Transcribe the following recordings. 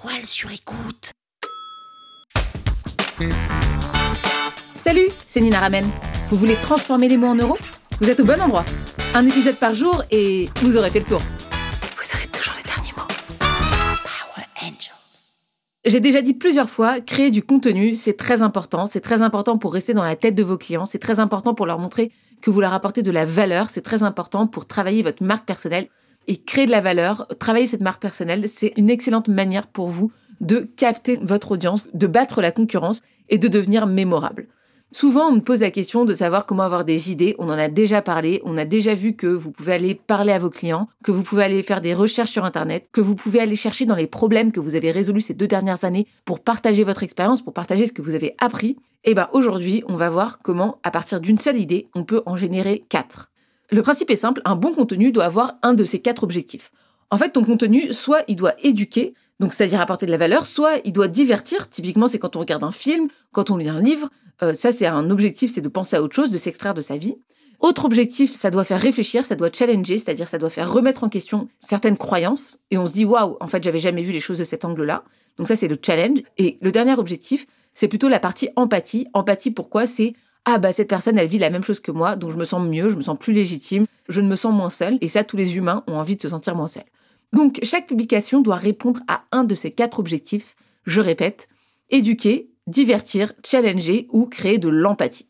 toile sur écoute. Salut, c'est Nina Ramen. Vous voulez transformer les mots en euros? Vous êtes au bon endroit. Un épisode par jour et vous aurez fait le tour. Vous aurez toujours les derniers mots. Power Angels. J'ai déjà dit plusieurs fois, créer du contenu, c'est très important. C'est très important pour rester dans la tête de vos clients. C'est très important pour leur montrer que vous leur apportez de la valeur. C'est très important pour travailler votre marque personnelle et créer de la valeur. Travailler cette marque personnelle, c'est une excellente manière pour vous de capter votre audience, de battre la concurrence et de devenir mémorable. Souvent, on me pose la question de savoir comment avoir des idées. On en a déjà parlé. On a déjà vu que vous pouvez aller parler à vos clients, que vous pouvez aller faire des recherches sur Internet, que vous pouvez aller chercher dans les problèmes que vous avez résolus ces deux dernières années pour partager votre expérience, pour partager ce que vous avez appris. Et ben, aujourd'hui, on va voir comment, à partir d'une seule idée, on peut en générer quatre. Le principe est simple. Un bon contenu doit avoir un de ces quatre objectifs. En fait, ton contenu, soit il doit éduquer, donc c'est-à-dire apporter de la valeur, soit il doit divertir. Typiquement, c'est quand on regarde un film, quand on lit un livre. Euh, ça, c'est un objectif, c'est de penser à autre chose, de s'extraire de sa vie. Autre objectif, ça doit faire réfléchir, ça doit challenger, c'est-à-dire ça doit faire remettre en question certaines croyances. Et on se dit, waouh, en fait, j'avais jamais vu les choses de cet angle-là. Donc ça, c'est le challenge. Et le dernier objectif, c'est plutôt la partie empathie. Empathie, pourquoi? C'est ah bah cette personne elle vit la même chose que moi, donc je me sens mieux, je me sens plus légitime, je ne me sens moins seule, et ça tous les humains ont envie de se sentir moins seuls. Donc chaque publication doit répondre à un de ces quatre objectifs, je répète, éduquer, divertir, challenger ou créer de l'empathie.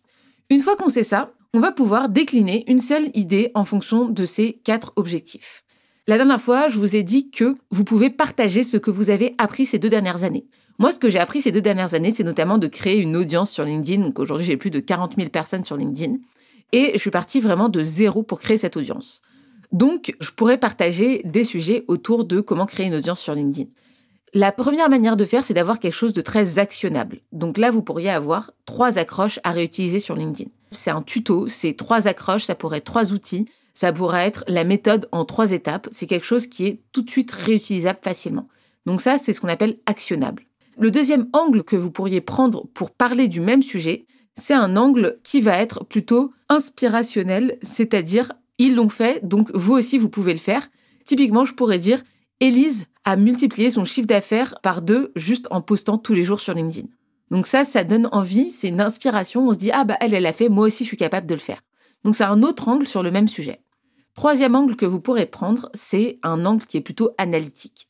Une fois qu'on sait ça, on va pouvoir décliner une seule idée en fonction de ces quatre objectifs. La dernière fois, je vous ai dit que vous pouvez partager ce que vous avez appris ces deux dernières années. Moi, ce que j'ai appris ces deux dernières années, c'est notamment de créer une audience sur LinkedIn. Donc aujourd'hui, j'ai plus de 40 000 personnes sur LinkedIn. Et je suis partie vraiment de zéro pour créer cette audience. Donc, je pourrais partager des sujets autour de comment créer une audience sur LinkedIn. La première manière de faire, c'est d'avoir quelque chose de très actionnable. Donc là, vous pourriez avoir trois accroches à réutiliser sur LinkedIn. C'est un tuto, c'est trois accroches, ça pourrait être trois outils, ça pourrait être la méthode en trois étapes. C'est quelque chose qui est tout de suite réutilisable facilement. Donc ça, c'est ce qu'on appelle actionnable. Le deuxième angle que vous pourriez prendre pour parler du même sujet, c'est un angle qui va être plutôt inspirationnel, c'est-à-dire ils l'ont fait, donc vous aussi vous pouvez le faire. Typiquement, je pourrais dire, Elise a multiplié son chiffre d'affaires par deux juste en postant tous les jours sur LinkedIn. Donc ça, ça donne envie, c'est une inspiration, on se dit, ah bah elle, elle a fait, moi aussi je suis capable de le faire. Donc c'est un autre angle sur le même sujet. Troisième angle que vous pourrez prendre, c'est un angle qui est plutôt analytique.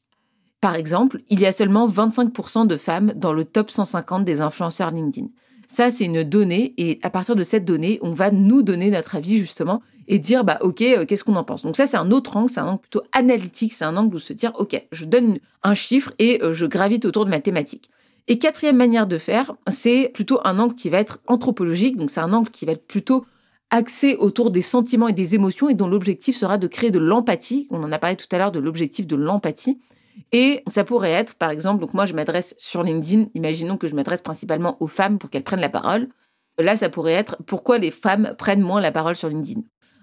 Par exemple, il y a seulement 25% de femmes dans le top 150 des influenceurs LinkedIn. Ça, c'est une donnée et à partir de cette donnée, on va nous donner notre avis justement et dire bah ok, euh, qu'est-ce qu'on en pense. Donc ça, c'est un autre angle, c'est un angle plutôt analytique, c'est un angle où se dire ok, je donne un chiffre et euh, je gravite autour de ma thématique. Et quatrième manière de faire, c'est plutôt un angle qui va être anthropologique, donc c'est un angle qui va être plutôt axé autour des sentiments et des émotions et dont l'objectif sera de créer de l'empathie. On en a parlé tout à l'heure de l'objectif de l'empathie. Et ça pourrait être, par exemple, donc moi je m'adresse sur LinkedIn, imaginons que je m'adresse principalement aux femmes pour qu'elles prennent la parole. Là, ça pourrait être pourquoi les femmes prennent moins la parole sur LinkedIn?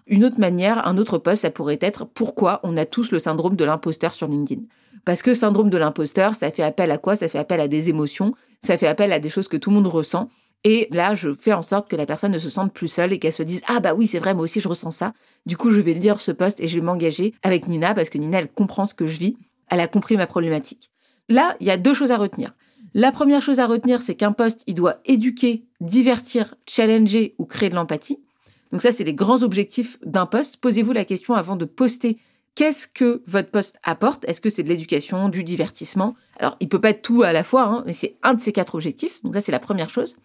Une autre manière, un autre poste, ça pourrait être pourquoi on a tous le syndrome de l'imposteur sur LinkedIn? Parce que syndrome de l'imposteur, ça fait appel à quoi? Ça fait appel à des émotions, ça fait appel à des choses que tout le monde ressent. Et là, je fais en sorte que la personne ne se sente plus seule et qu'elle se dise ah bah oui c'est vrai moi aussi je ressens ça. Du coup je vais lire ce poste et je vais m'engager avec Nina parce que Nina elle comprend ce que je vis elle a compris ma problématique. Là, il y a deux choses à retenir. La première chose à retenir, c'est qu'un poste, il doit éduquer, divertir, challenger ou créer de l'empathie. Donc ça, c'est les grands objectifs d'un poste. Posez-vous la question avant de poster qu'est-ce que votre poste apporte? Est-ce que c'est de l'éducation, du divertissement? Alors, il peut pas être tout à la fois, hein, mais c'est un de ces quatre objectifs. Donc ça, c'est la première chose.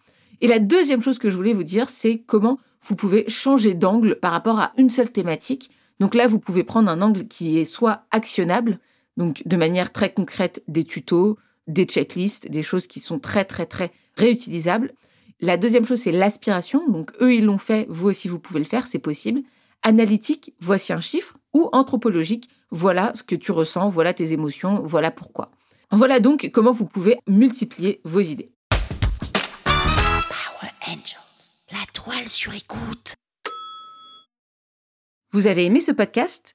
Et la deuxième chose que je voulais vous dire, c'est comment vous pouvez changer d'angle par rapport à une seule thématique. Donc là, vous pouvez prendre un angle qui est soit actionnable, donc de manière très concrète, des tutos, des checklists, des choses qui sont très très très réutilisables. La deuxième chose, c'est l'aspiration. Donc eux, ils l'ont fait, vous aussi, vous pouvez le faire, c'est possible. Analytique, voici un chiffre. Ou anthropologique, voilà ce que tu ressens, voilà tes émotions, voilà pourquoi. Voilà donc comment vous pouvez multiplier vos idées. Power Angels. La toile sur écoute. Vous avez aimé ce podcast?